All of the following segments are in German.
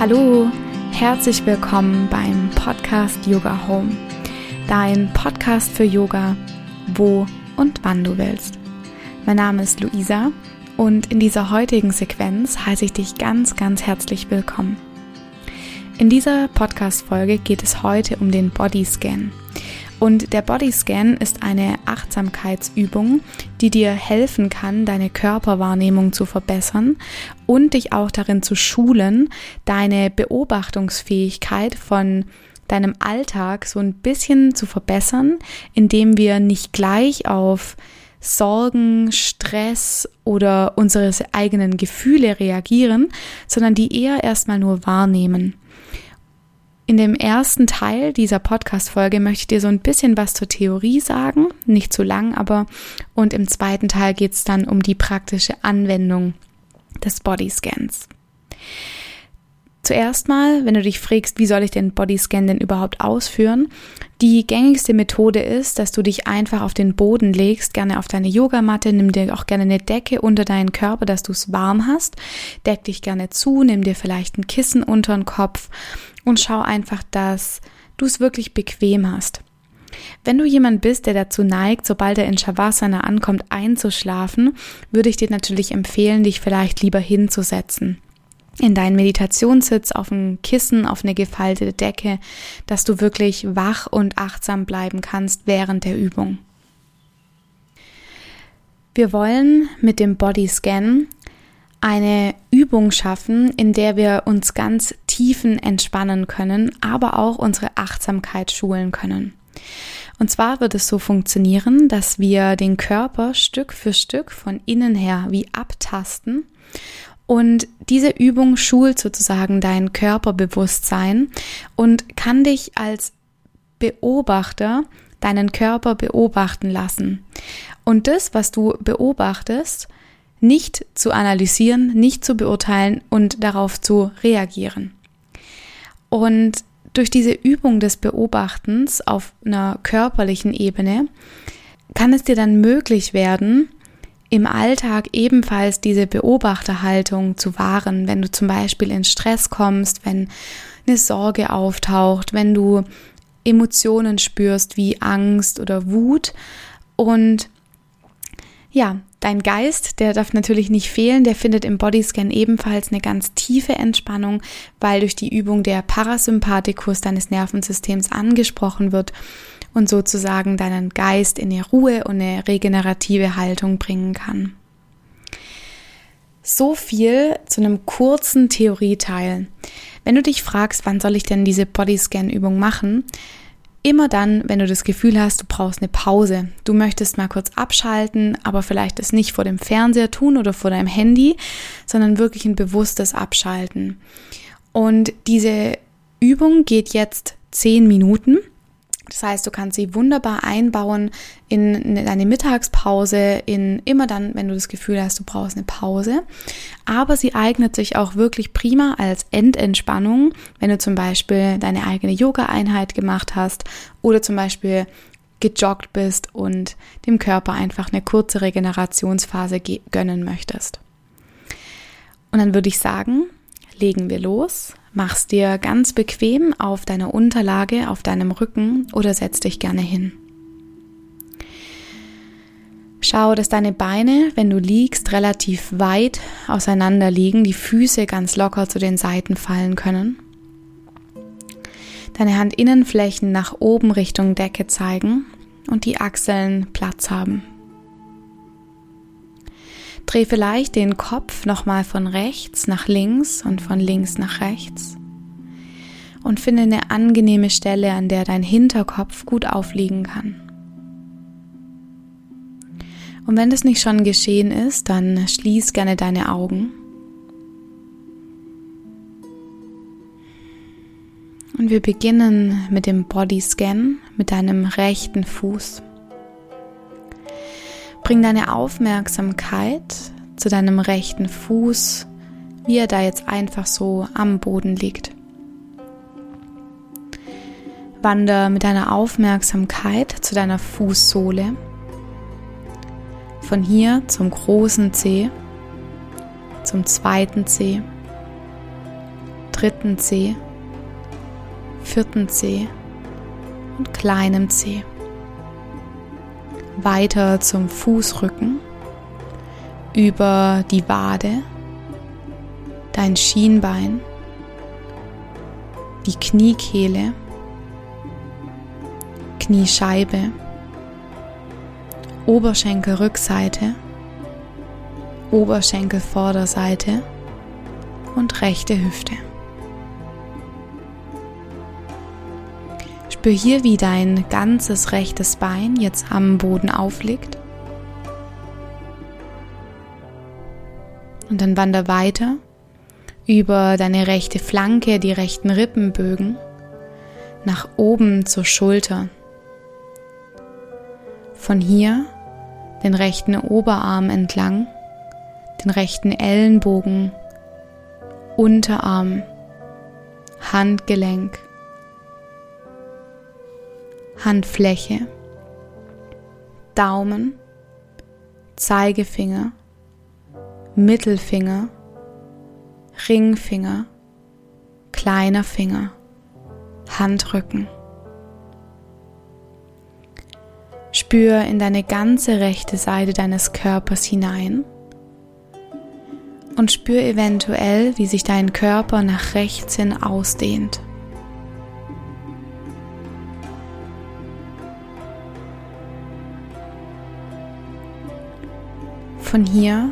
Hallo, herzlich willkommen beim Podcast Yoga Home, dein Podcast für Yoga, wo und wann du willst. Mein Name ist Luisa und in dieser heutigen Sequenz heiße ich dich ganz, ganz herzlich willkommen. In dieser Podcast-Folge geht es heute um den Bodyscan. Und der Bodyscan ist eine Achtsamkeitsübung, die dir helfen kann, deine Körperwahrnehmung zu verbessern und dich auch darin zu schulen, deine Beobachtungsfähigkeit von deinem Alltag so ein bisschen zu verbessern, indem wir nicht gleich auf Sorgen, Stress oder unsere eigenen Gefühle reagieren, sondern die eher erstmal nur wahrnehmen. In dem ersten Teil dieser Podcast-Folge möchte ich dir so ein bisschen was zur Theorie sagen, nicht zu lang, aber und im zweiten Teil geht es dann um die praktische Anwendung des Bodyscans. Zuerst mal, wenn du dich fragst, wie soll ich den Bodyscan denn überhaupt ausführen? Die gängigste Methode ist, dass du dich einfach auf den Boden legst, gerne auf deine Yogamatte, nimm dir auch gerne eine Decke unter deinen Körper, dass du es warm hast. Deck dich gerne zu, nimm dir vielleicht ein Kissen unter den Kopf und schau einfach, dass du es wirklich bequem hast. Wenn du jemand bist, der dazu neigt, sobald er in Shavasana ankommt, einzuschlafen, würde ich dir natürlich empfehlen, dich vielleicht lieber hinzusetzen. In deinen Meditationssitz, auf ein Kissen, auf eine gefaltete Decke, dass du wirklich wach und achtsam bleiben kannst während der Übung. Wir wollen mit dem Bodyscan eine Übung schaffen, in der wir uns ganz tiefen entspannen können, aber auch unsere Achtsamkeit schulen können. Und zwar wird es so funktionieren, dass wir den Körper Stück für Stück von innen her wie abtasten. Und diese Übung schult sozusagen dein Körperbewusstsein und kann dich als Beobachter deinen Körper beobachten lassen. Und das, was du beobachtest, nicht zu analysieren, nicht zu beurteilen und darauf zu reagieren. Und durch diese Übung des Beobachtens auf einer körperlichen Ebene kann es dir dann möglich werden, im Alltag ebenfalls diese Beobachterhaltung zu wahren, wenn du zum Beispiel in Stress kommst, wenn eine Sorge auftaucht, wenn du Emotionen spürst wie Angst oder Wut. Und ja, dein Geist, der darf natürlich nicht fehlen, der findet im Bodyscan ebenfalls eine ganz tiefe Entspannung, weil durch die Übung der Parasympathikus deines Nervensystems angesprochen wird und sozusagen deinen Geist in eine Ruhe und eine regenerative Haltung bringen kann. So viel zu einem kurzen Theorieteil. Wenn du dich fragst, wann soll ich denn diese Bodyscan-Übung machen, Immer dann, wenn du das Gefühl hast, du brauchst eine Pause, du möchtest mal kurz abschalten, aber vielleicht es nicht vor dem Fernseher tun oder vor deinem Handy, sondern wirklich ein bewusstes Abschalten. Und diese Übung geht jetzt zehn Minuten. Das heißt, du kannst sie wunderbar einbauen in deine Mittagspause, in immer dann, wenn du das Gefühl hast, du brauchst eine Pause. Aber sie eignet sich auch wirklich prima als Endentspannung, wenn du zum Beispiel deine eigene Yoga-Einheit gemacht hast oder zum Beispiel gejoggt bist und dem Körper einfach eine kurze Regenerationsphase gönnen möchtest. Und dann würde ich sagen, legen wir los. Mach's dir ganz bequem auf deiner Unterlage, auf deinem Rücken oder setz dich gerne hin. Schau, dass deine Beine, wenn du liegst, relativ weit auseinander liegen, die Füße ganz locker zu den Seiten fallen können. Deine Handinnenflächen nach oben Richtung Decke zeigen und die Achseln Platz haben. Dreh vielleicht den Kopf nochmal von rechts nach links und von links nach rechts. Und finde eine angenehme Stelle, an der dein Hinterkopf gut aufliegen kann. Und wenn das nicht schon geschehen ist, dann schließ gerne deine Augen. Und wir beginnen mit dem Bodyscan mit deinem rechten Fuß. Bring deine Aufmerksamkeit zu deinem rechten Fuß, wie er da jetzt einfach so am Boden liegt. Wander mit deiner Aufmerksamkeit zu deiner Fußsohle. Von hier zum großen Zeh, zum zweiten Zeh, dritten Zeh, vierten Zeh und kleinem Zeh. Weiter zum Fußrücken, über die Wade, dein Schienbein, die Kniekehle, Kniescheibe, Oberschenkelrückseite, Oberschenkelvorderseite und rechte Hüfte. Spür hier, wie dein ganzes rechtes Bein jetzt am Boden aufliegt. Und dann wander weiter über deine rechte Flanke, die rechten Rippenbögen, nach oben zur Schulter. Von hier den rechten Oberarm entlang, den rechten Ellenbogen, Unterarm, Handgelenk, Handfläche, Daumen, Zeigefinger, Mittelfinger, Ringfinger, kleiner Finger, Handrücken. Spür in deine ganze rechte Seite deines Körpers hinein und spür eventuell, wie sich dein Körper nach rechts hin ausdehnt. Von hier.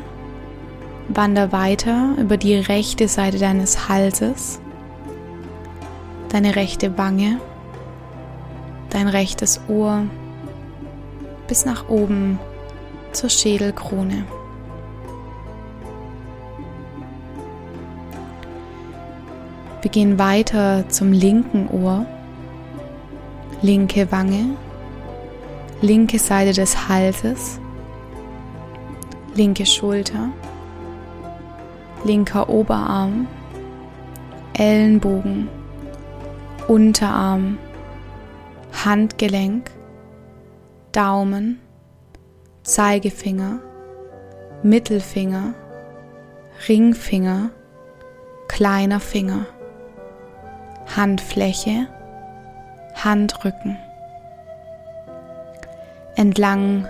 Wander weiter über die rechte Seite deines Halses, deine rechte Wange, dein rechtes Ohr. Bis nach oben zur Schädelkrone. Wir gehen weiter zum linken Ohr, linke Wange, linke Seite des Halses, linke Schulter, linker Oberarm, Ellenbogen, Unterarm, Handgelenk, Daumen, Zeigefinger, Mittelfinger, Ringfinger, kleiner Finger, Handfläche, Handrücken. Entlang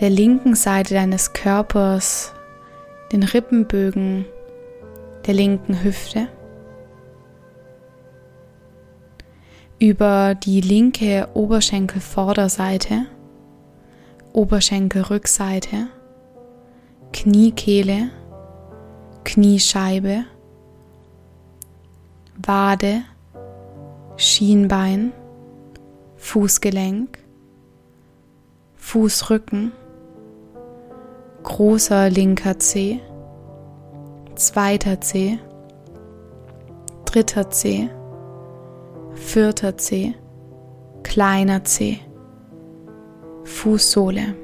der linken Seite deines Körpers, den Rippenbögen der linken Hüfte, über die linke Oberschenkelvorderseite, Oberschenkelrückseite, Kniekehle, Kniescheibe, Wade, Schienbein, Fußgelenk, Fußrücken, großer linker Zeh, zweiter Zeh, dritter Zeh, vierter Zeh, kleiner Zeh, Fußsohle.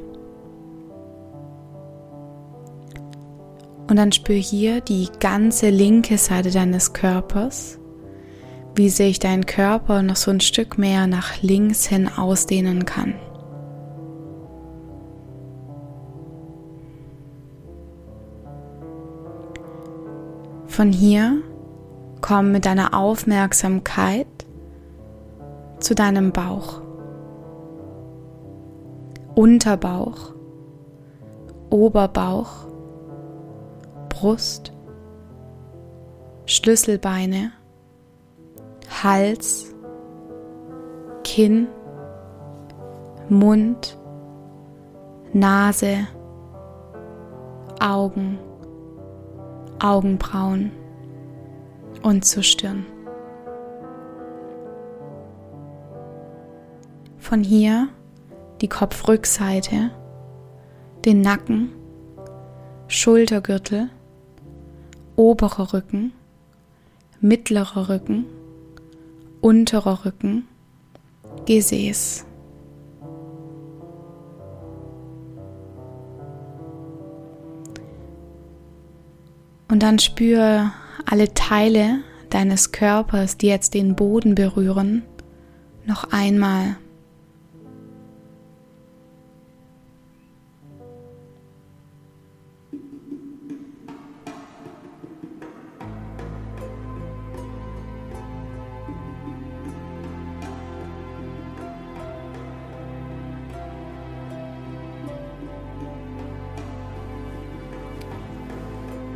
Und dann spür hier die ganze linke Seite deines Körpers, wie sich dein Körper noch so ein Stück mehr nach links hin ausdehnen kann. Von hier komm mit deiner Aufmerksamkeit zu deinem Bauch, Unterbauch, Oberbauch, Brust, Schlüsselbeine, Hals, Kinn, Mund, Nase, Augen. Augenbrauen und zur Stirn. Von hier die Kopfrückseite, den Nacken, Schultergürtel, oberer Rücken, mittlerer Rücken, unterer Rücken, Gesäß. Und dann spür alle Teile deines Körpers, die jetzt den Boden berühren, noch einmal.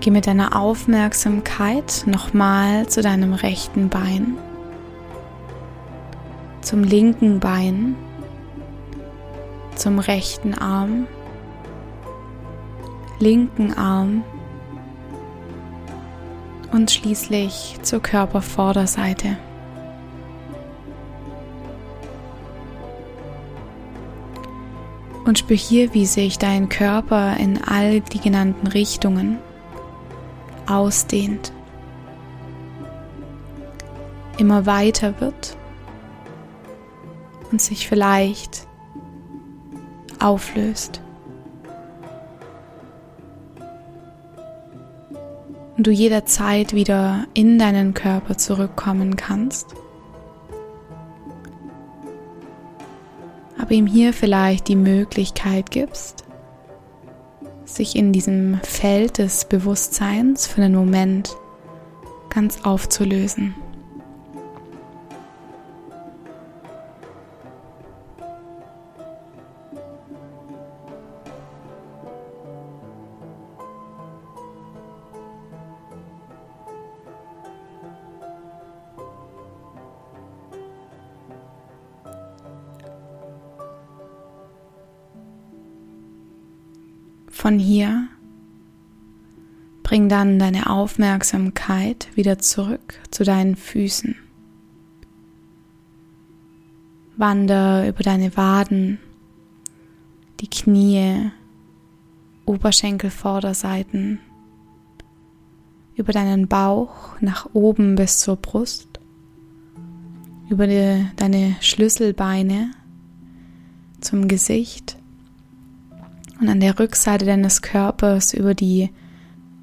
Geh mit deiner Aufmerksamkeit nochmal zu deinem rechten Bein, zum linken Bein, zum rechten Arm, linken Arm und schließlich zur Körpervorderseite. Und spür hier, wie sich dein Körper in all die genannten Richtungen ausdehnt, immer weiter wird und sich vielleicht auflöst. Und du jederzeit wieder in deinen Körper zurückkommen kannst. Aber ihm hier vielleicht die Möglichkeit gibst, sich in diesem Feld des Bewusstseins für einen Moment ganz aufzulösen. Von hier bring dann deine Aufmerksamkeit wieder zurück zu deinen Füßen. Wander über deine Waden, die Knie, Oberschenkelvorderseiten, über deinen Bauch nach oben bis zur Brust, über die, deine Schlüsselbeine zum Gesicht und an der Rückseite deines Körpers über die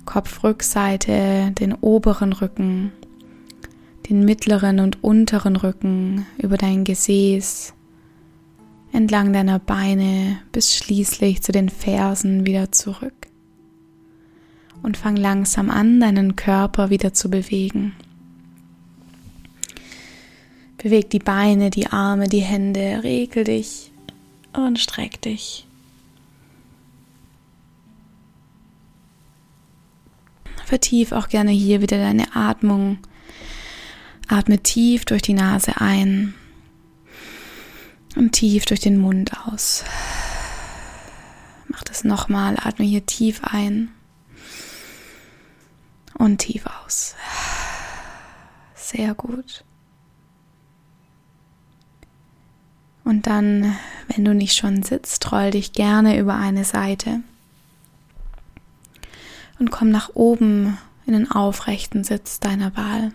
Kopfrückseite, den oberen Rücken, den mittleren und unteren Rücken, über dein Gesäß, entlang deiner Beine bis schließlich zu den Fersen wieder zurück. Und fang langsam an, deinen Körper wieder zu bewegen. Beweg die Beine, die Arme, die Hände, regel dich und streck dich. Vertief auch gerne hier wieder deine Atmung. Atme tief durch die Nase ein und tief durch den Mund aus. Mach das nochmal. Atme hier tief ein und tief aus. Sehr gut. Und dann, wenn du nicht schon sitzt, roll dich gerne über eine Seite und komm nach oben in den aufrechten Sitz deiner Wahl.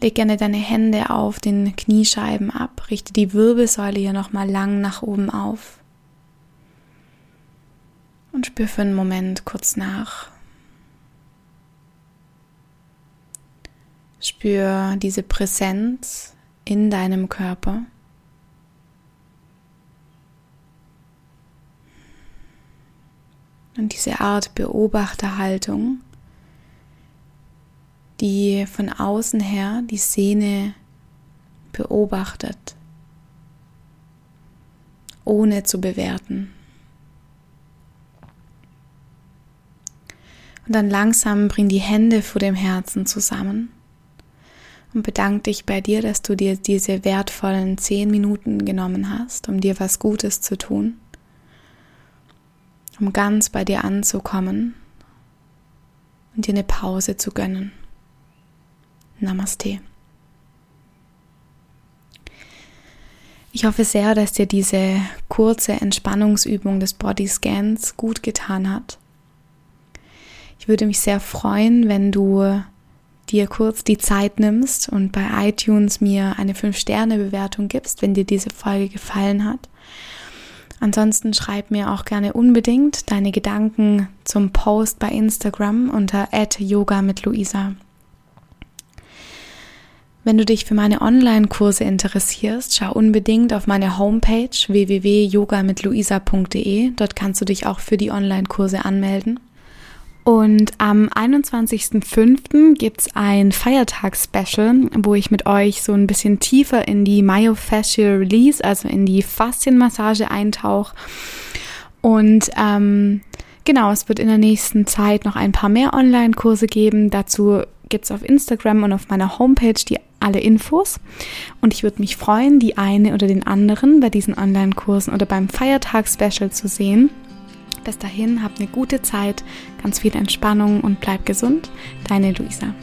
Leg gerne deine Hände auf den Kniescheiben ab, richte die Wirbelsäule hier nochmal lang nach oben auf und spür für einen Moment kurz nach. Spür diese Präsenz in deinem Körper. Und diese Art Beobachterhaltung, die von außen her die Szene beobachtet, ohne zu bewerten. Und dann langsam bring die Hände vor dem Herzen zusammen und bedank dich bei dir, dass du dir diese wertvollen zehn Minuten genommen hast, um dir was Gutes zu tun um ganz bei dir anzukommen und dir eine Pause zu gönnen. Namaste. Ich hoffe sehr, dass dir diese kurze Entspannungsübung des Bodyscans gut getan hat. Ich würde mich sehr freuen, wenn du dir kurz die Zeit nimmst und bei iTunes mir eine 5-Sterne-Bewertung gibst, wenn dir diese Folge gefallen hat. Ansonsten schreib mir auch gerne unbedingt deine Gedanken zum Post bei Instagram unter yoga mit Luisa. Wenn du dich für meine Online-Kurse interessierst, schau unbedingt auf meine Homepage www.yogamitluisa.de. Dort kannst du dich auch für die Online-Kurse anmelden. Und am 21.05. gibt es ein Feiertags-Special, wo ich mit euch so ein bisschen tiefer in die Myofascial Release, also in die Faszienmassage eintauche Und ähm, genau, es wird in der nächsten Zeit noch ein paar mehr Online-Kurse geben. Dazu gibt es auf Instagram und auf meiner Homepage die alle Infos. Und ich würde mich freuen, die eine oder den anderen bei diesen Online-Kursen oder beim Feiertag-Special zu sehen. Bis dahin, habt eine gute Zeit, ganz viel Entspannung und bleibt gesund. Deine Luisa.